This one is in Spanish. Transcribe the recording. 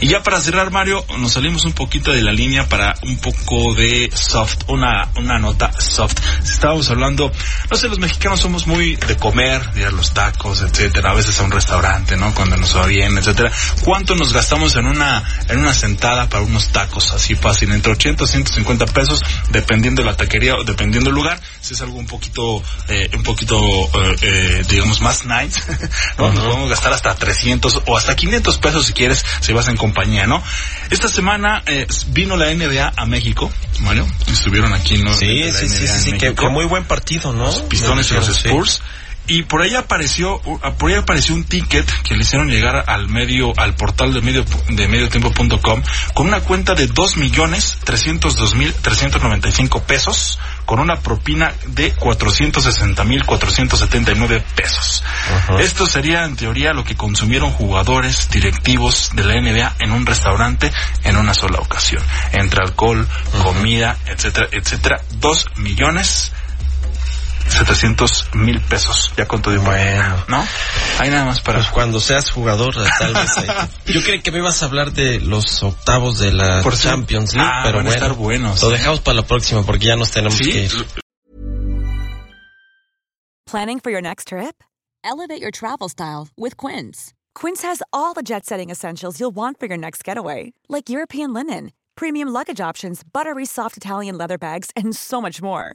Y ya para cerrar, Mario, nos salimos un poquito de la línea para un poco de soft, una, una nota soft. Estábamos hablando, no sé, los mexicanos somos muy de comer, de ir a los tacos, etcétera, a veces a un restaurante, ¿no? Cuando nos va bien, etcétera. ¿Cuánto nos gastamos en una, en una sentada para unos tacos así fácil? Entre 80 y 150 pesos, dependiendo de la taquería o dependiendo del lugar. Si es algo un poquito, eh, un poquito, eh, eh, digamos, más nice, ¿no? Nos podemos gastar hasta 300 o hasta 500 pesos si quieres, si vas en compañía, ¿no? Esta semana eh, vino la NBA a México, Mario, estuvieron aquí, ¿no? Sí, sí, sí, sí, sí, que, que muy buen partido, ¿no? Los Pistones y los Sí. Y por ahí apareció, por ahí apareció un ticket que le hicieron llegar al medio, al portal de medio, de mediotiempo.com con una cuenta de dos millones trescientos dos mil trescientos noventa y cinco pesos con una propina de cuatrocientos sesenta mil cuatrocientos setenta y nueve pesos. Esto sería en teoría lo que consumieron jugadores directivos de la NBA en un restaurante en una sola ocasión. Entre alcohol, comida, etcétera, etcétera. Dos millones 700 mil pesos, ya con todo y Bueno. ¿no? Hay nada más para... Pues cuando seas jugador, tal vez. te- Yo creí que me ibas a hablar de los octavos de la Por Champions League, Ah, pero van a bueno. estar buenos, Lo dejamos para la próxima porque ya nos tenemos que sí, ir. Planning for your next trip? Elevate your travel style with Quince. Quince has all the jet setting essentials you'll want for your next getaway, like European linen, premium luggage options, buttery soft Italian leather bags, and so much more.